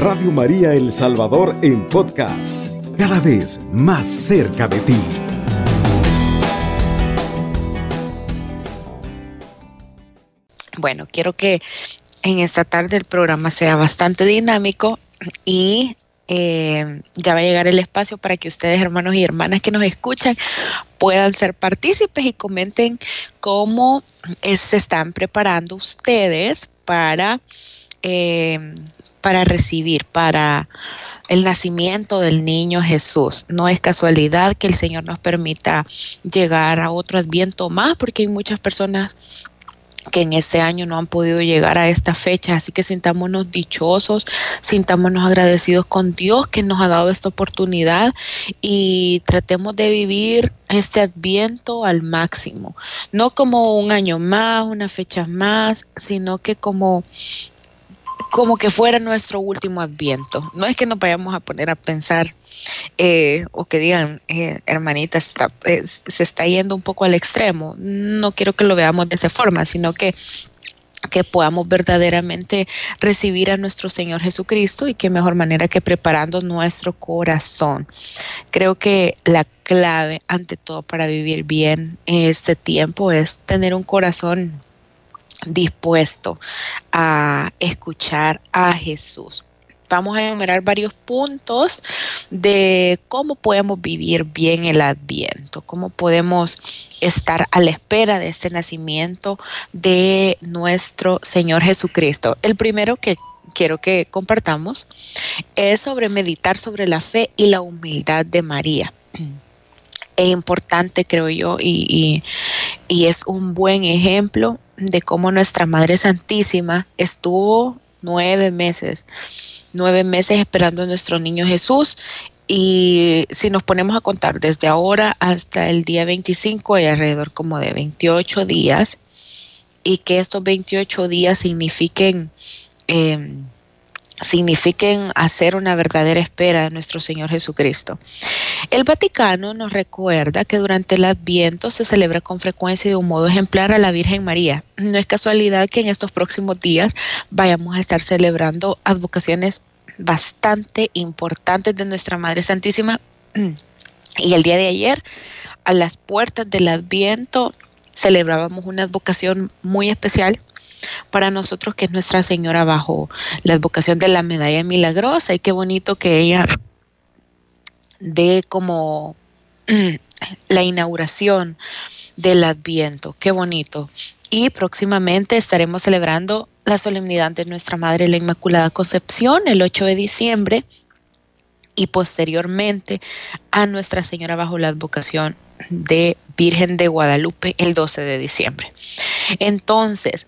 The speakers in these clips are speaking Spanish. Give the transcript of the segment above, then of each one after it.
Radio María El Salvador en podcast, cada vez más cerca de ti. Bueno, quiero que en esta tarde el programa sea bastante dinámico y eh, ya va a llegar el espacio para que ustedes, hermanos y hermanas que nos escuchan, puedan ser partícipes y comenten cómo se están preparando ustedes para, eh, para recibir, para el nacimiento del niño Jesús. No es casualidad que el Señor nos permita llegar a otro adviento más, porque hay muchas personas que en este año no han podido llegar a esta fecha. Así que sintámonos dichosos, sintámonos agradecidos con Dios que nos ha dado esta oportunidad y tratemos de vivir este adviento al máximo. No como un año más, una fecha más, sino que como como que fuera nuestro último adviento. No es que nos vayamos a poner a pensar eh, o que digan, eh, hermanita, eh, se está yendo un poco al extremo. No quiero que lo veamos de esa forma, sino que que podamos verdaderamente recibir a nuestro Señor Jesucristo y qué mejor manera que preparando nuestro corazón. Creo que la clave ante todo para vivir bien en este tiempo es tener un corazón dispuesto a escuchar a Jesús vamos a enumerar varios puntos de cómo podemos vivir bien el adviento, cómo podemos estar a la espera de este nacimiento de nuestro Señor Jesucristo. El primero que quiero que compartamos es sobre meditar sobre la fe y la humildad de María. Es importante, creo yo, y, y es un buen ejemplo de cómo nuestra Madre Santísima estuvo nueve meses nueve meses esperando a nuestro niño Jesús. Y si nos ponemos a contar desde ahora hasta el día 25, hay alrededor como de 28 días. Y que estos 28 días signifiquen, em, signifiquen hacer una verdadera espera de nuestro Señor Jesucristo. El Vaticano nos recuerda que durante el Adviento se celebra con frecuencia y de un modo ejemplar a la Virgen María. No es casualidad que en estos próximos días vayamos a estar celebrando advocaciones bastante importantes de nuestra Madre Santísima. Y el día de ayer, a las puertas del Adviento, celebrábamos una advocación muy especial para nosotros, que es Nuestra Señora bajo la advocación de la medalla milagrosa. Y qué bonito que ella de como la inauguración del Adviento. Qué bonito. Y próximamente estaremos celebrando la solemnidad de nuestra Madre la Inmaculada Concepción el 8 de diciembre y posteriormente a Nuestra Señora bajo la advocación de Virgen de Guadalupe el 12 de diciembre. Entonces,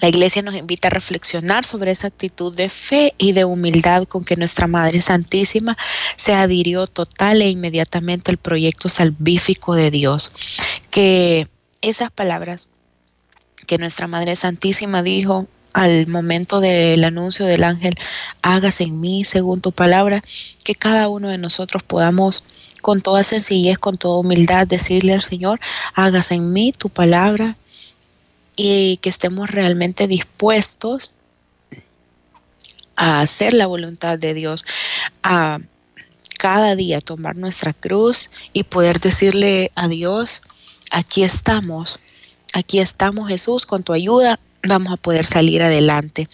la iglesia nos invita a reflexionar sobre esa actitud de fe y de humildad con que nuestra Madre Santísima se adhirió total e inmediatamente al proyecto salvífico de Dios. Que esas palabras que nuestra Madre Santísima dijo al momento del anuncio del ángel, hágase en mí según tu palabra, que cada uno de nosotros podamos con toda sencillez, con toda humildad decirle al Señor, hágase en mí tu palabra y que estemos realmente dispuestos a hacer la voluntad de Dios, a cada día tomar nuestra cruz y poder decirle a Dios, aquí estamos, aquí estamos Jesús, con tu ayuda vamos a poder salir adelante.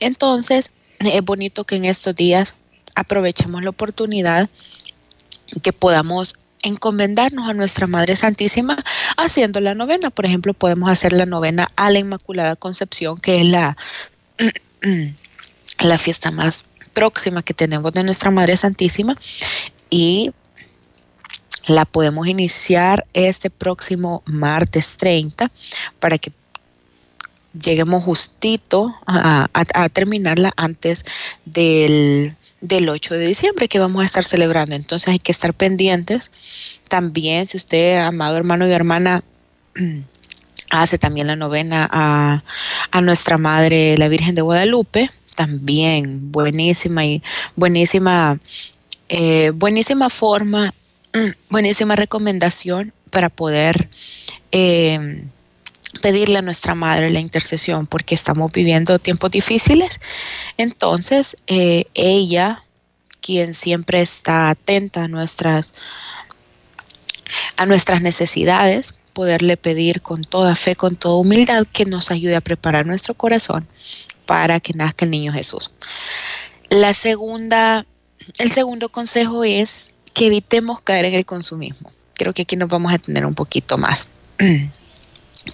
Entonces, es bonito que en estos días aprovechemos la oportunidad que podamos encomendarnos a nuestra Madre Santísima haciendo la novena. Por ejemplo, podemos hacer la novena a la Inmaculada Concepción, que es la, la fiesta más próxima que tenemos de nuestra Madre Santísima. Y la podemos iniciar este próximo martes 30 para que lleguemos justito a, a terminarla antes del del 8 de diciembre que vamos a estar celebrando. Entonces hay que estar pendientes. También, si usted, amado hermano y hermana, hace también la novena a, nuestra Madre, la Virgen de Guadalupe, también buenísima y buenísima, eh, buenísima forma, buenísima recomendación para poder eh, pedirle a nuestra madre la intercesión porque estamos viviendo tiempos difíciles. Entonces, eh, ella, quien siempre está atenta a nuestras, a nuestras necesidades, poderle pedir con toda fe, con toda humildad, que nos ayude a preparar nuestro corazón para que nazca el niño Jesús. La segunda, el segundo consejo es que evitemos caer en el consumismo. Creo que aquí nos vamos a tener un poquito más.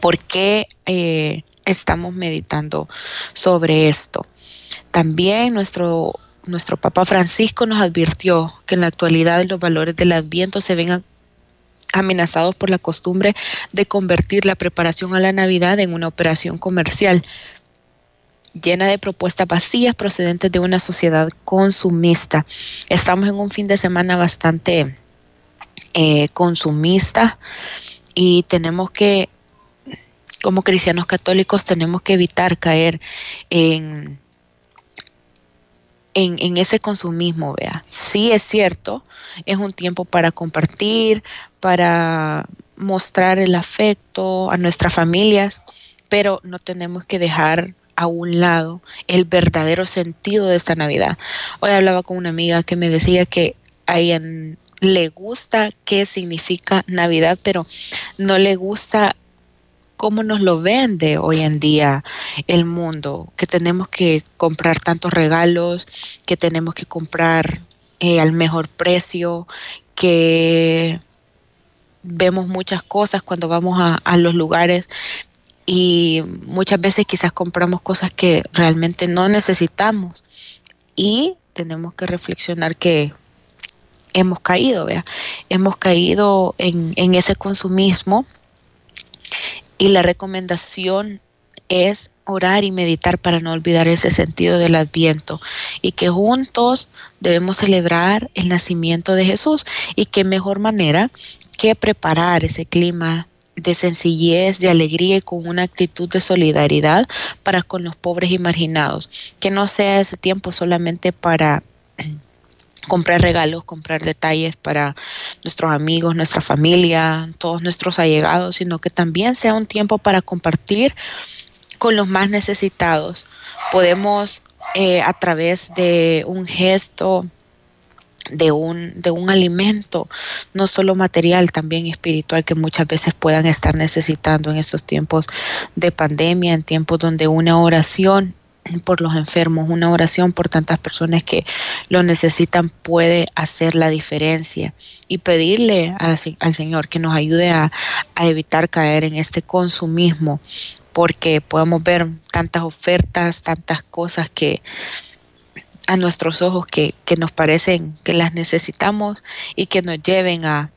¿Por qué eh, estamos meditando sobre esto? También nuestro, nuestro Papa Francisco nos advirtió que en la actualidad los valores del Adviento se ven amenazados por la costumbre de convertir la preparación a la Navidad en una operación comercial llena de propuestas vacías procedentes de una sociedad consumista. Estamos en un fin de semana bastante eh, consumista y tenemos que como cristianos católicos tenemos que evitar caer en, en, ese consumismo, vea. Sí es cierto, es un tiempo para compartir, para mostrar el afecto a nuestras familias, pero no tenemos que dejar a un lado el verdadero sentido de esta Navidad. Hoy hablaba con una amiga que me decía que a ella le gusta qué significa Navidad, pero no le gusta cómo nos lo vende hoy en día el mundo, que tenemos que comprar tantos regalos, que tenemos que comprar eh, al mejor precio, que vemos muchas cosas cuando vamos a, los lugares y muchas veces quizás compramos cosas que realmente no necesitamos y tenemos que reflexionar que hemos caído, ¿vea? hemos caído en ese consumismo y la recomendación es orar y meditar para no olvidar ese sentido del adviento y que juntos debemos celebrar el nacimiento de Jesús y qué mejor manera que preparar ese clima de sencillez, de alegría y con una actitud de solidaridad para con los pobres y marginados, que no sea ese tiempo solamente para comprar regalos, comprar detalles para nuestros amigos, nuestra familia, todos nuestros allegados, sino que también sea un tiempo para compartir con los más necesitados. Podemos eh, a través de un gesto, de un, de un alimento, no solo material, también espiritual, que muchas veces puedan estar necesitando en estos tiempos de pandemia, en tiempos donde una oración por los enfermos, una oración por tantas personas que lo necesitan puede hacer la diferencia. Y pedirle al Señor que nos ayude a, evitar caer en este consumismo porque podemos ver tantas ofertas, tantas cosas que a nuestros ojos que, nos parecen que las necesitamos y que nos lleven a,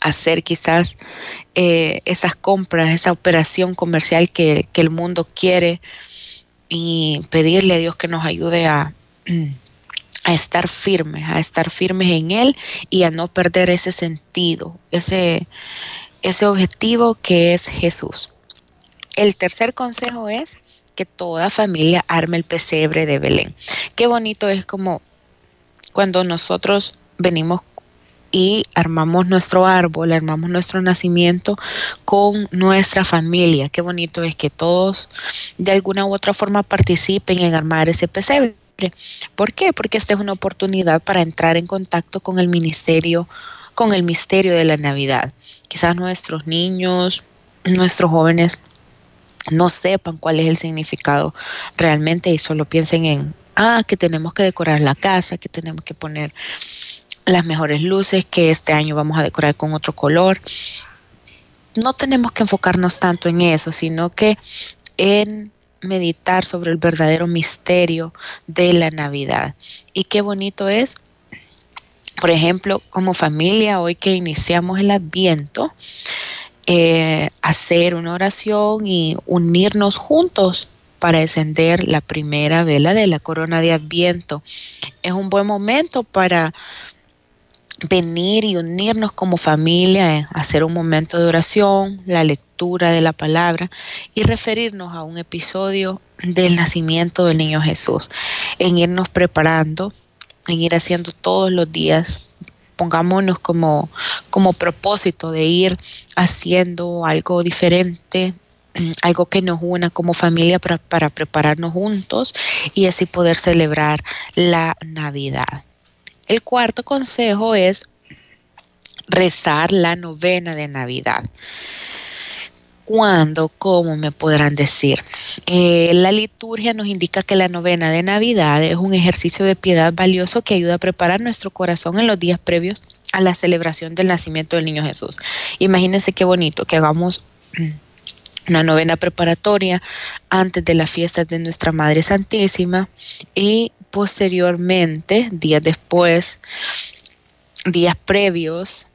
hacer quizás eh, esas compras, esa operación comercial que, que el mundo quiere y pedirle a Dios que nos ayude a, a estar firmes, a estar firmes en Él y a no perder ese sentido, ese, ese objetivo que es Jesús. El tercer consejo es que toda familia arme el pesebre de Belén. Qué bonito es como cuando nosotros venimos y armamos nuestro árbol, armamos nuestro nacimiento con nuestra familia. Qué bonito es que todos de alguna u otra forma participen en armar ese pesebre. ¿Por qué? Porque esta es una oportunidad para entrar en contacto con el ministerio, con el misterio de la Navidad. Quizás nuestros niños, nuestros jóvenes no sepan cuál es el significado realmente y solo piensen en, ah, que tenemos que decorar la casa, que tenemos que poner las mejores luces, que este año vamos a decorar con otro color. No tenemos que enfocarnos tanto en eso, sino que en meditar sobre el verdadero misterio de la Navidad. Y qué bonito es, por ejemplo, como familia, hoy que iniciamos el adviento, eh, hacer una oración y unirnos juntos para encender la primera vela de la corona de adviento. Es un buen momento para venir y unirnos como familia, hacer un momento de oración, la lectura de la palabra y referirnos a un episodio del nacimiento del niño Jesús, en irnos preparando, en ir haciendo todos los días pongámonos como, como propósito de ir haciendo algo diferente, algo que nos una como familia para, para, prepararnos juntos y así poder celebrar la Navidad. El cuarto consejo es rezar la novena de Navidad. ¿Cuándo? ¿Cómo me podrán decir? Eh, la liturgia nos indica que la novena de Navidad es un ejercicio de piedad valioso que ayuda a preparar nuestro corazón en los días previos a la celebración del nacimiento del niño Jesús. Imagínense qué bonito que hagamos una novena preparatoria antes de la fiesta de nuestra Madre Santísima y posteriormente, días después, días previos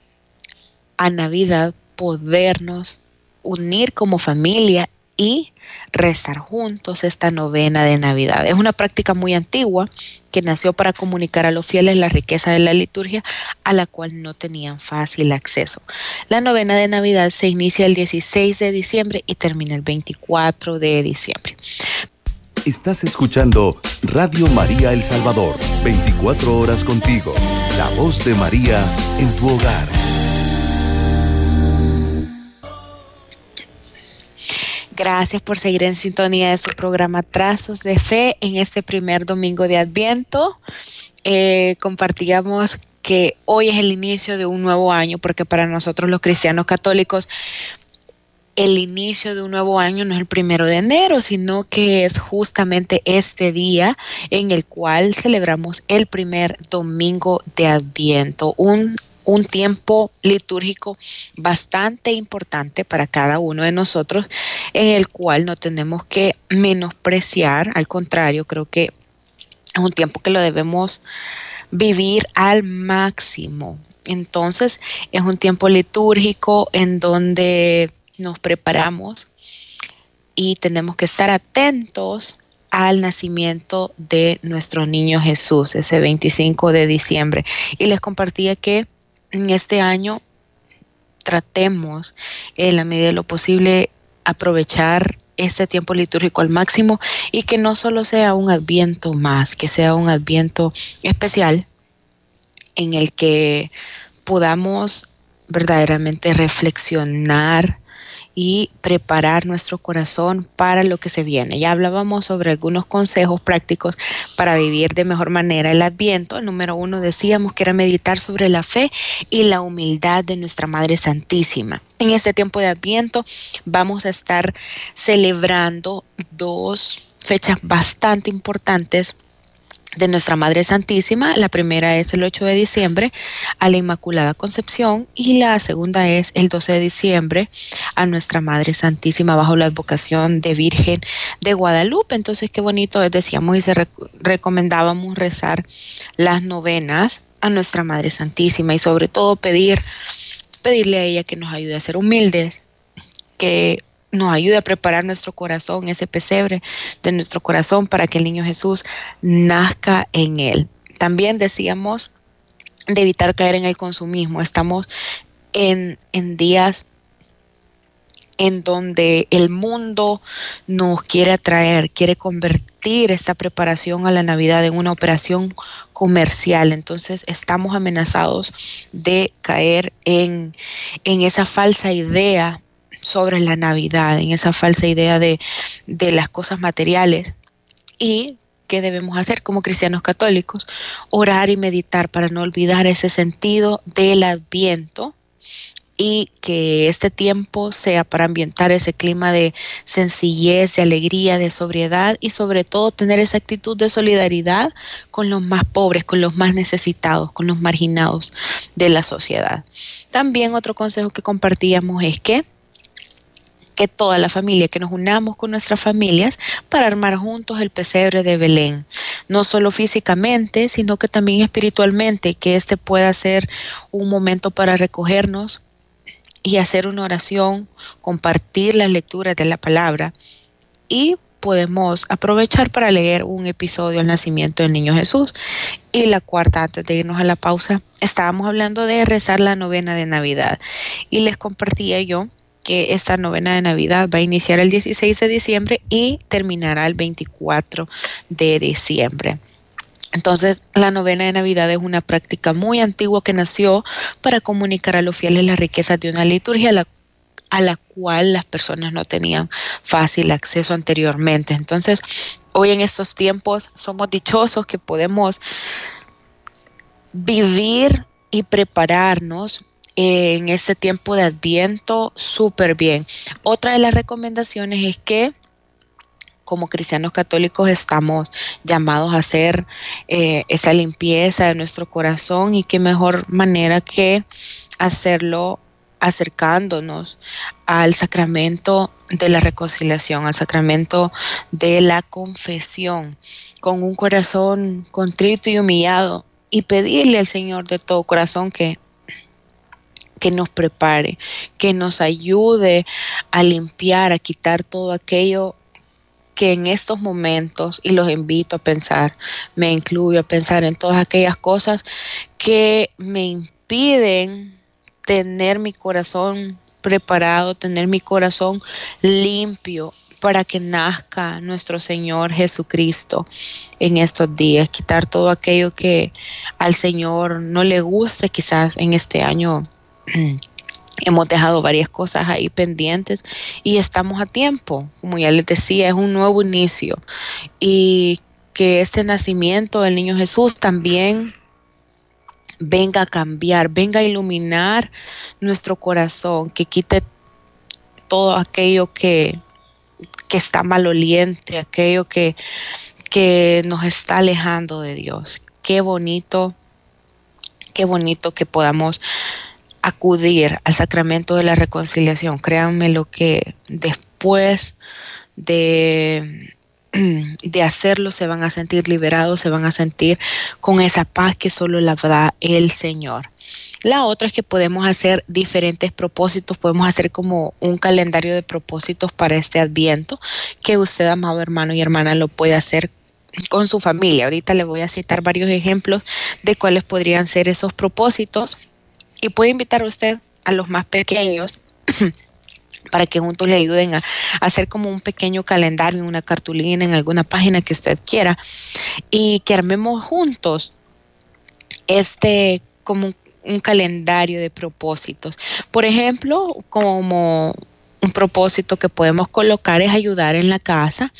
a Navidad, podernos unir como familia y rezar juntos esta novena de Navidad. Es una práctica muy antigua que nació para comunicar a los fieles la riqueza de la liturgia a la cual no tenían fácil acceso. La novena de Navidad se inicia el 16 de diciembre y termina el 24 de diciembre. Estás escuchando Radio María El Salvador, 24 horas contigo, la voz de María en tu hogar. Gracias por seguir en sintonía de su programa Trazos de Fe en este primer domingo de Adviento. Eh, compartíamos que hoy es el inicio de un nuevo año, porque para nosotros los cristianos católicos el inicio de un nuevo año no es el primero de enero, sino que es justamente este día en el cual celebramos el primer domingo de Adviento, un un tiempo litúrgico bastante importante para cada uno de nosotros, en el cual no tenemos que menospreciar, al contrario, creo que es un tiempo que lo debemos vivir al máximo. Entonces, es un tiempo litúrgico en donde nos preparamos y tenemos que estar atentos al nacimiento de nuestro niño Jesús, ese 25 de diciembre. Y les compartía que en este año tratemos en la medida de lo posible aprovechar este tiempo litúrgico al máximo y que no solo sea un adviento más, que sea un adviento especial en el que podamos verdaderamente reflexionar y preparar nuestro corazón para lo que se viene. Ya hablábamos sobre algunos consejos prácticos para vivir de mejor manera el adviento. El número uno decíamos que era meditar sobre la fe y la humildad de nuestra Madre Santísima. En este tiempo de adviento vamos a estar celebrando dos fechas bastante importantes de nuestra Madre Santísima. La primera es el 8 de diciembre a la Inmaculada Concepción y la segunda es el 12 de diciembre a nuestra Madre Santísima bajo la advocación de Virgen de Guadalupe. Entonces, qué bonito, decíamos y se recomendábamos rezar las novenas a nuestra Madre Santísima y sobre todo pedir pedirle a ella que nos ayude a ser humildes, que nos ayude a preparar nuestro corazón, ese pesebre de nuestro corazón para que el niño Jesús nazca en él. También decíamos de evitar caer en el consumismo. Estamos en, en días en donde el mundo nos quiere atraer, quiere convertir esta preparación a la Navidad en una operación comercial. Entonces estamos amenazados de caer en, en esa falsa idea sobre la Navidad, en esa falsa idea de, de las cosas materiales. Y ¿qué debemos hacer como cristianos católicos? Orar y meditar para no olvidar ese sentido del adviento y que este tiempo sea para ambientar ese clima de sencillez, de alegría, de sobriedad y sobre todo tener esa actitud de solidaridad con los más pobres, con los más necesitados, con los marginados de la sociedad. También otro consejo que compartíamos es que que toda la familia, que nos unamos con nuestras familias para armar juntos el pesebre de Belén, no solo físicamente, sino que también espiritualmente, que este pueda ser un momento para recogernos y hacer una oración, compartir las lecturas de la palabra. Y podemos aprovechar para leer un episodio del nacimiento del niño Jesús. Y la cuarta, antes de irnos a la pausa, estábamos hablando de rezar la novena de Navidad. Y les compartía yo que esta novena de Navidad va a iniciar el 16 de diciembre y terminará el 24 de diciembre. Entonces, la novena de Navidad es una práctica muy antigua que nació para comunicar a los fieles las riquezas de una liturgia a la, cual las personas no tenían fácil acceso anteriormente. Entonces, hoy en estos tiempos somos dichosos que podemos vivir y prepararnos en este tiempo de adviento súper bien. Otra de las recomendaciones es que como cristianos católicos estamos llamados a hacer eh, esa limpieza de nuestro corazón y qué mejor manera que hacerlo acercándonos al sacramento de la reconciliación, al sacramento de la confesión, con un corazón contrito y humillado y pedirle al Señor de todo corazón que que nos prepare, que nos ayude a limpiar, a quitar todo aquello que en estos momentos, y los invito a pensar, me incluyo a pensar en todas aquellas cosas que me impiden tener mi corazón preparado, tener mi corazón limpio para que nazca nuestro Señor Jesucristo en estos días, quitar todo aquello que al Señor no le guste quizás en este año Hemos dejado varias cosas ahí pendientes y estamos a tiempo. Como ya les decía, es un nuevo inicio. Y que este nacimiento del niño Jesús también venga a cambiar, venga a iluminar nuestro corazón, que quite todo aquello que, que está maloliente, aquello que, que nos está alejando de Dios. Qué bonito, qué bonito que podamos acudir al sacramento de la reconciliación. Créanme lo que después de, de hacerlo se van a sentir liberados, se van a sentir con esa paz que solo la da el Señor. La otra es que podemos hacer diferentes propósitos, podemos hacer como un calendario de propósitos para este adviento, que usted, amado hermano y hermana, lo puede hacer con su familia. Ahorita le voy a citar varios ejemplos de cuáles podrían ser esos propósitos y puede invitar a usted a los más pequeños para que juntos le ayuden a, hacer como un pequeño calendario, una cartulina en alguna página que usted quiera y que armemos juntos este como un calendario de propósitos. Por ejemplo, como un propósito que podemos colocar es ayudar en la casa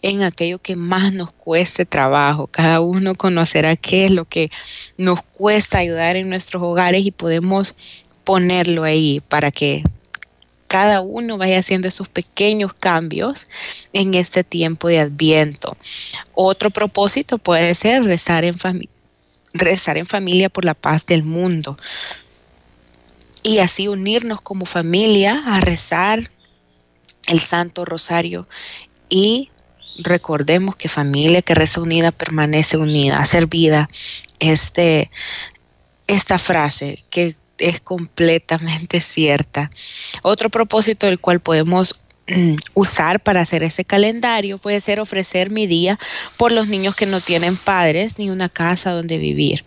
en aquello que más nos cueste trabajo. Cada uno conocerá qué es lo que nos cuesta ayudar en nuestros hogares y podemos ponerlo ahí para que cada uno vaya haciendo esos pequeños cambios en este tiempo de adviento. Otro propósito puede ser rezar en, rezar en familia por la paz del mundo y así unirnos como familia a rezar el Santo Rosario y recordemos que familia que reza unida permanece unida, hacer vida este, esta frase que es completamente cierta. Otro propósito del cual podemos usar para hacer ese calendario puede ser ofrecer mi día por los niños que no tienen padres ni una casa donde vivir,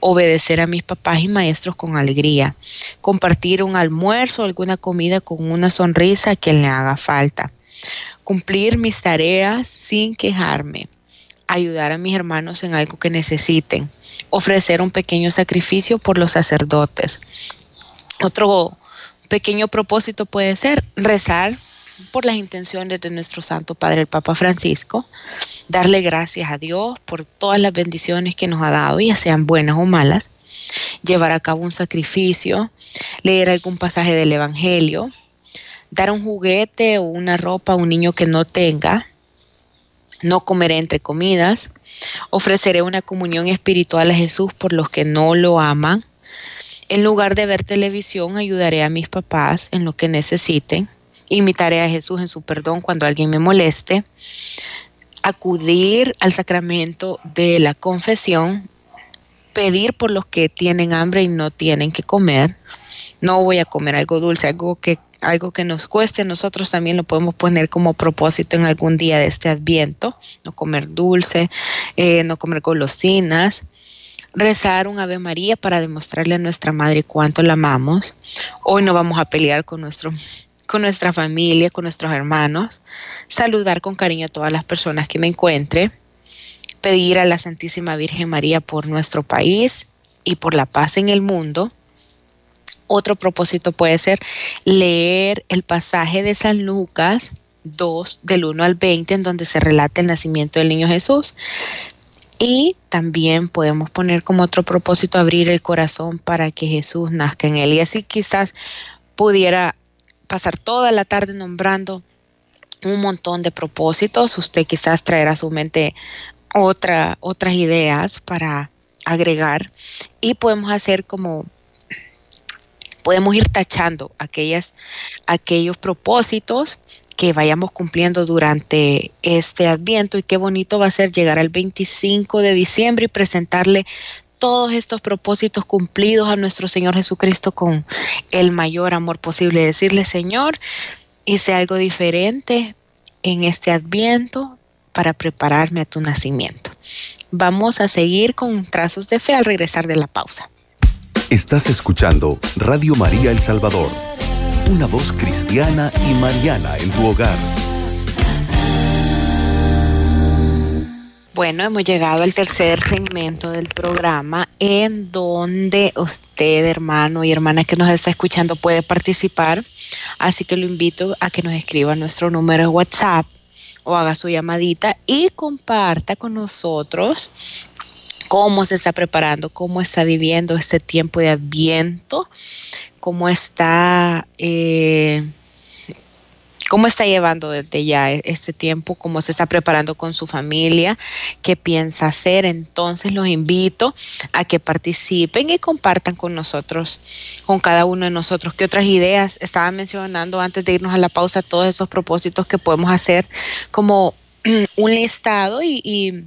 obedecer a mis papás y maestros con alegría, compartir un almuerzo o alguna comida con una sonrisa a quien le haga falta, cumplir mis tareas sin quejarme, ayudar a mis hermanos en algo que necesiten, ofrecer un pequeño sacrificio por los sacerdotes. Otro pequeño propósito puede ser rezar por las intenciones de nuestro Santo Padre el Papa Francisco, darle gracias a Dios por todas las bendiciones que nos ha dado, ya sean buenas o malas, llevar a cabo un sacrificio, leer algún pasaje del Evangelio, dar un juguete o una ropa a un niño que no tenga, no comeré entre comidas, ofreceré una comunión espiritual a Jesús por los que no lo aman. En lugar de ver televisión, ayudaré a mis papás en lo que necesiten imitaré a Jesús en su perdón cuando alguien me moleste, acudir al sacramento de la confesión, pedir por los que tienen hambre y no tienen que comer. No voy a comer algo dulce, algo que algo que nos cueste, nosotros también lo podemos poner como propósito en algún día de este adviento, no comer dulce, eh, no comer golosinas, rezar un Ave María para demostrarle a nuestra madre cuánto la amamos. Hoy no vamos a pelear con nuestro con nuestra familia, con nuestros hermanos, saludar con cariño a todas las personas que me encuentre, pedir a la Santísima Virgen María por nuestro país y por la paz en el mundo. Otro propósito puede ser leer el pasaje de San Lucas 2 del 1 al 20 en donde se relata el nacimiento del niño Jesús. Y también podemos poner como otro propósito abrir el corazón para que Jesús nazca en él. Y así quizás pudiera pasar toda la tarde nombrando un montón de propósitos. Usted quizás traerá a su mente otra, otras ideas para agregar y podemos hacer como podemos ir tachando aquellas, aquellos propósitos que vayamos cumpliendo durante este adviento y qué bonito va a ser llegar al 25 de diciembre y presentarle todos estos propósitos cumplidos a nuestro Señor Jesucristo con el mayor amor posible. Decirle, Señor, hice algo diferente en este adviento para prepararme a tu nacimiento. Vamos a seguir con trazos de fe al regresar de la pausa. Estás escuchando Radio María El Salvador una voz cristiana y mariana en tu hogar. Bueno, hemos llegado al tercer segmento del programa en donde usted, hermano y hermana que nos está escuchando, puede participar. Así que lo invito a que nos escriba nuestro número de WhatsApp o haga su llamadita y comparta con nosotros cómo se está preparando, cómo está viviendo este tiempo de adviento, cómo está, eh, cómo está llevando desde ya e-, este tiempo, cómo se está preparando con su familia, qué piensa hacer. Entonces los invito a que participen y compartan con nosotros, con cada uno de nosotros, qué otras ideas. Estaba mencionando antes de irnos a la pausa todos esos propósitos que podemos hacer como un listado y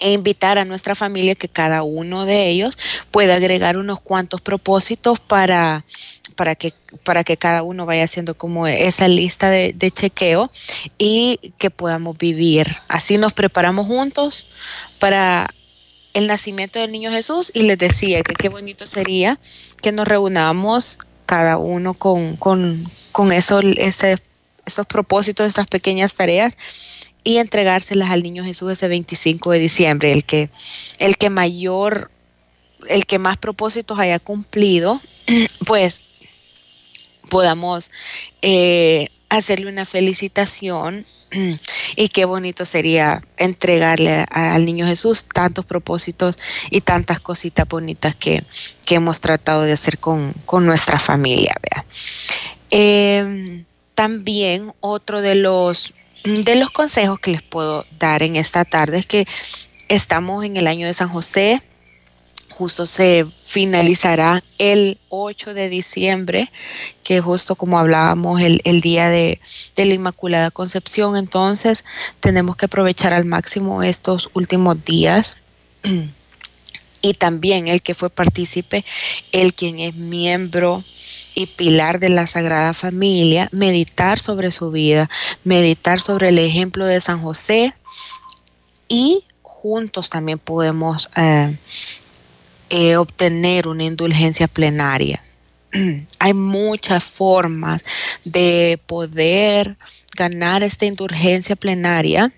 e invitar a nuestra familia que cada uno de ellos pueda agregar unos cuantos propósitos para, para, que, para que cada uno vaya haciendo como esa lista de, chequeo y que podamos vivir. Así nos preparamos juntos para el nacimiento del niño Jesús y les decía que qué bonito sería que nos reunamos cada uno con, con, con eso, esos propósitos, estas pequeñas tareas y entregárselas al niño Jesús ese 25 de diciembre, el que, el que mayor, el que más propósitos haya cumplido, pues podamos eh, hacerle una felicitación y qué bonito sería entregarle al niño Jesús tantos propósitos y tantas cositas bonitas que, hemos tratado de hacer con, nuestra familia. Eh, también otro de los de los consejos que les puedo dar en esta tarde es que estamos en el año de San José, justo se finalizará el 8 de diciembre, que justo como hablábamos el, día de, de, la Inmaculada Concepción, entonces tenemos que aprovechar al máximo estos últimos días. Y también el que fue partícipe, el quien es miembro y pilar de la Sagrada Familia, meditar sobre su vida, meditar sobre el ejemplo de San José y juntos también podemos eh, eh, obtener una indulgencia plenaria. Hay muchas formas de poder ganar esta indulgencia plenaria.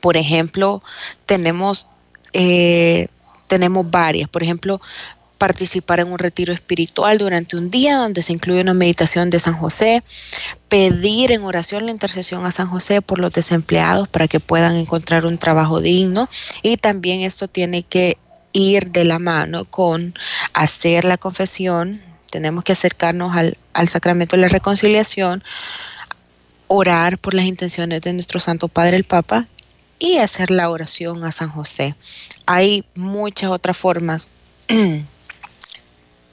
Por ejemplo, tenemos, eh, tenemos varias. Por ejemplo, participar en un retiro espiritual durante un día donde se incluye una meditación de San José, pedir en oración la intercesión a San José por los desempleados para que puedan encontrar un trabajo digno y también esto tiene que ir de la mano con hacer la confesión, tenemos que acercarnos al, sacramento de la reconciliación, orar por las intenciones de nuestro Santo Padre el Papa y hacer la oración a San José. Hay muchas otras formas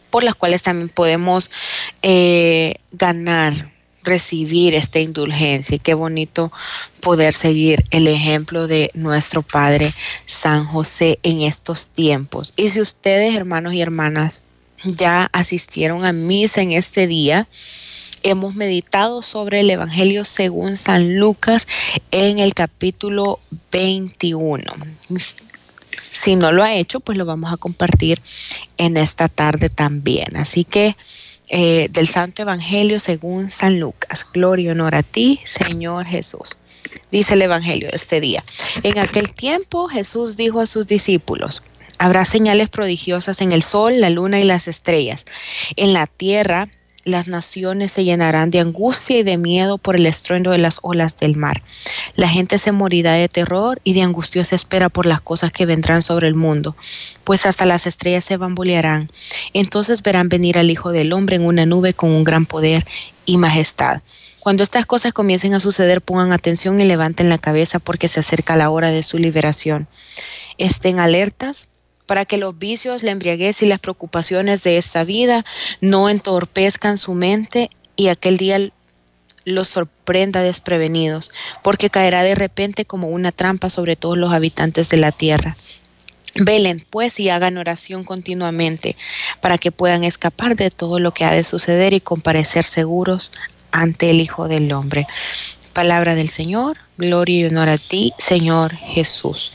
por las cuales también podemos eh, ganar recibir esta indulgencia y qué bonito poder seguir el ejemplo de nuestro Padre San José en estos tiempos. Y si ustedes, hermanos y hermanas, ya asistieron a misa en este día, hemos meditado sobre el Evangelio según San Lucas en el capítulo 21. Si no lo ha hecho, pues lo vamos a compartir en esta tarde también. Así que eh, del Santo Evangelio según San Lucas. Gloria y honor a ti, Señor Jesús. Dice el Evangelio este día. En aquel tiempo Jesús dijo a sus discípulos, habrá señales prodigiosas en el sol, la luna y las estrellas. En la tierra las naciones se llenarán de angustia y de miedo por el estruendo de las olas del mar. La gente se morirá de terror y de angustiosa espera por las cosas que vendrán sobre el mundo, pues hasta las estrellas se bambolearán. Entonces verán venir al Hijo del Hombre en una nube con un gran poder y majestad. Cuando estas cosas comiencen a suceder, pongan atención y levanten la cabeza porque se acerca la hora de su liberación. Estén alertas para que los vicios, la embriaguez y las preocupaciones de esta vida no entorpezcan su mente y aquel día los sorprenda desprevenidos, porque caerá de repente como una trampa sobre todos los habitantes de la tierra. Velen pues y hagan oración continuamente para que puedan escapar de todo lo que ha de suceder y comparecer seguros ante el Hijo del Hombre. Palabra del Señor, gloria y honor a ti, Señor Jesús.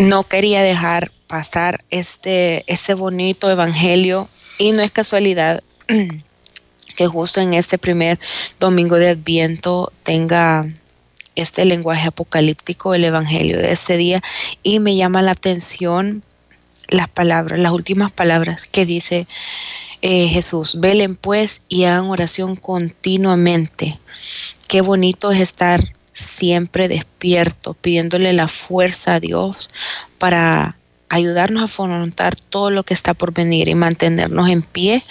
No quería dejar pasar este, este bonito evangelio y no es casualidad que justo en este primer domingo de Adviento tenga este lenguaje apocalíptico del evangelio de este día y me llama la atención las palabras, las últimas palabras que dice eh, Jesús. Velen pues y hagan oración continuamente. Qué bonito es estar siempre despierto, pidiéndole la fuerza a Dios para ayudarnos a afrontar todo lo que está por venir y mantenernos en pie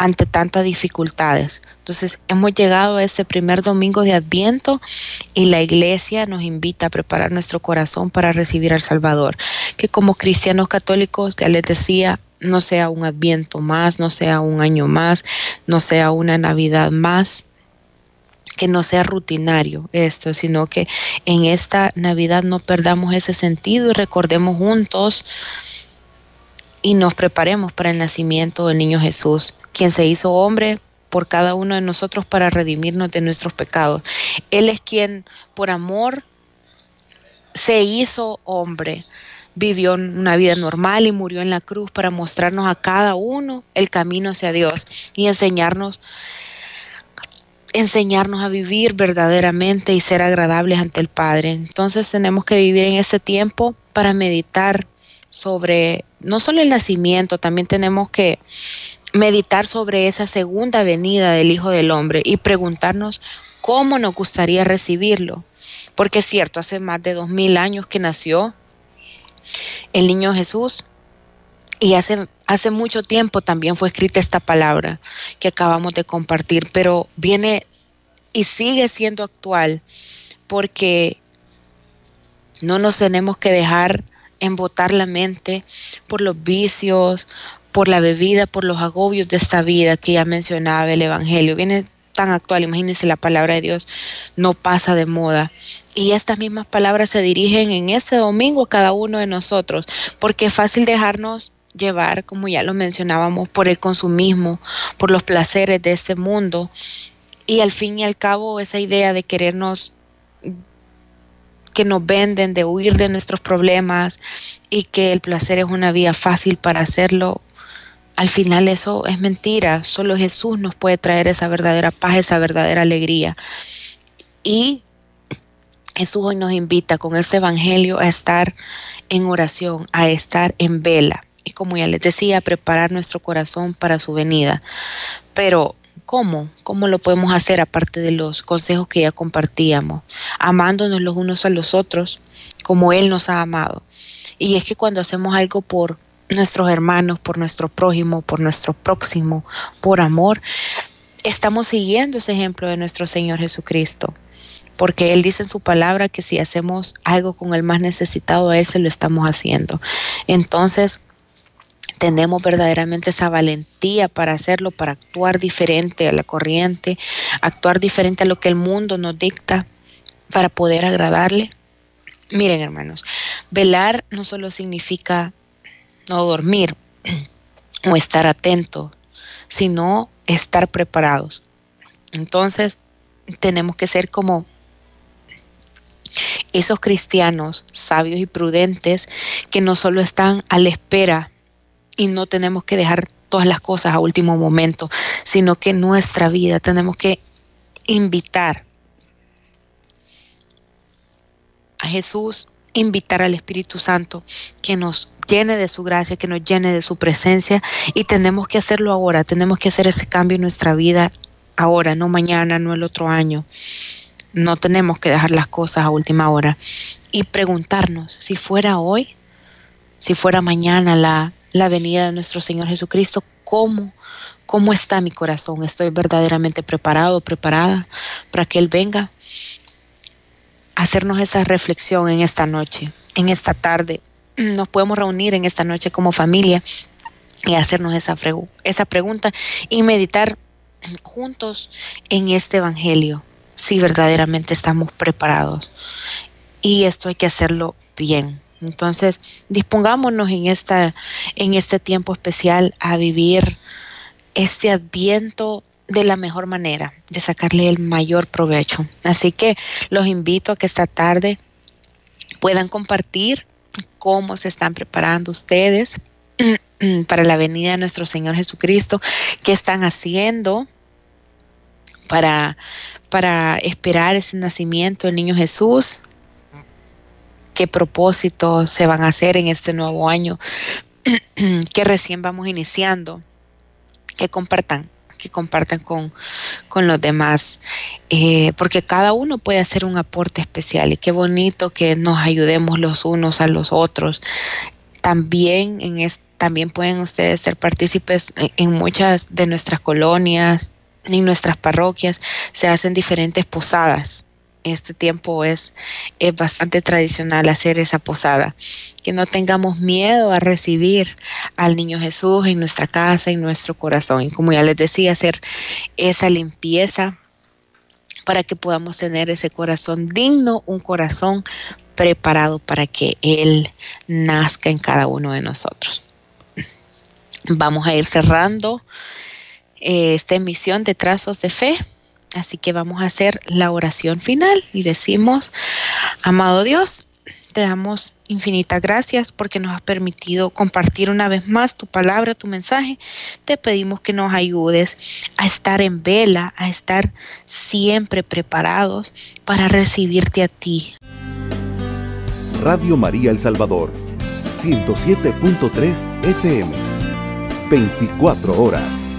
ante tantas dificultades. Entonces hemos llegado a ese primer domingo de Adviento y la iglesia nos invita a preparar nuestro corazón para recibir al Salvador. Que como cristianos católicos, ya les decía, no sea un Adviento más, no sea un año más, no sea una Navidad más, que no sea rutinario esto, sino que en esta Navidad no perdamos ese sentido y recordemos juntos y nos preparemos para el nacimiento del niño Jesús, quien se hizo hombre por cada uno de nosotros para redimirnos de nuestros pecados. Él es quien por amor se hizo hombre, vivió una vida normal y murió en la cruz para mostrarnos a cada uno el camino hacia Dios y enseñarnos enseñarnos a vivir verdaderamente y ser agradables ante el Padre. Entonces tenemos que vivir en este tiempo para meditar sobre no solo el nacimiento, también tenemos que meditar sobre esa segunda venida del Hijo del Hombre y preguntarnos cómo nos gustaría recibirlo. Porque es cierto, hace más de dos mil años que nació el niño Jesús y hace, hace mucho tiempo también fue escrita esta palabra que acabamos de compartir, pero viene y sigue siendo actual porque no nos tenemos que dejar embotar la mente por los vicios, por la bebida, por los agobios de esta vida que ya mencionaba el Evangelio. Viene tan actual, imagínense la palabra de Dios no pasa de moda. Y estas mismas palabras se dirigen en este domingo a cada uno de nosotros, porque es fácil dejarnos llevar, como ya lo mencionábamos, por el consumismo, por los placeres de este mundo. Y al fin y al cabo esa idea de querernos que nos venden, de huir de nuestros problemas y que el placer es una vía fácil para hacerlo, al final eso es mentira. Solo Jesús nos puede traer esa verdadera paz, esa verdadera alegría. Y Jesús hoy nos invita con este Evangelio a estar en oración, a estar en vela y como ya les decía, preparar nuestro corazón para su venida. Pero, ¿cómo? ¿Cómo lo podemos hacer aparte de los consejos que ya compartíamos? Amándonos los unos a los otros como Él nos ha amado. Y es que cuando hacemos algo por nuestros hermanos, por nuestro prójimo, por nuestro próximo, por amor, estamos siguiendo ese ejemplo de nuestro Señor Jesucristo porque Él dice en su palabra que si hacemos algo con el más necesitado a Él, se lo estamos haciendo. Entonces, tenemos verdaderamente esa valentía para hacerlo, para actuar diferente a la corriente, actuar diferente a lo que el mundo nos dicta para poder agradarle. Miren hermanos, velar no solo significa no dormir o estar atento, sino estar preparados. Entonces, tenemos que ser como esos cristianos sabios y prudentes que no solo están a la espera y no tenemos que dejar todas las cosas a último momento, sino que nuestra vida tenemos que invitar Jesús, invitar al Espíritu Santo que nos llene de su gracia, que nos llene de su presencia y tenemos que hacerlo ahora, tenemos que hacer ese cambio en nuestra vida ahora, no mañana, no el otro año. No tenemos que dejar las cosas a última hora y preguntarnos si fuera hoy, si fuera mañana la, la venida de nuestro Señor Jesucristo, ¿cómo, ¿cómo está mi corazón? ¿Estoy verdaderamente preparado, preparada para que Él venga? Hacernos esa reflexión en esta noche, en esta tarde. Nos podemos reunir en esta noche como familia y hacernos esa, esa pregunta y meditar juntos en este Evangelio, si verdaderamente estamos preparados. Y esto hay que hacerlo bien. Entonces, dispongámonos en, esta, en este tiempo especial a vivir este adviento de la mejor manera, de sacarle el mayor provecho. Así que los invito a que esta tarde puedan compartir cómo se están preparando ustedes para la venida de nuestro Señor Jesucristo, qué están haciendo para, para esperar ese nacimiento del niño Jesús, qué propósitos se van a hacer en este nuevo año que recién vamos iniciando, que compartan que compartan con, con los demás, eh, porque cada uno puede hacer un aporte especial y qué bonito que nos ayudemos los unos a los otros. También, en también pueden ustedes ser partícipes en muchas de nuestras colonias, en nuestras parroquias, se hacen diferentes posadas este tiempo es, es, bastante tradicional hacer esa posada. Que no tengamos miedo a recibir al niño Jesús en nuestra casa, en nuestro corazón. Y como ya les decía, hacer esa limpieza para que podamos tener ese corazón digno, un corazón preparado para que Él nazca en cada uno de nosotros. Vamos a ir cerrando eh, esta emisión de Trazos de Fe Así que vamos a hacer la oración final y decimos, amado Dios, te damos infinitas gracias porque nos has permitido compartir una vez más tu palabra, tu mensaje. Te pedimos que nos ayudes a estar en vela, a estar siempre preparados para recibirte a ti. Radio María El Salvador, 107.3 FM, 24 horas.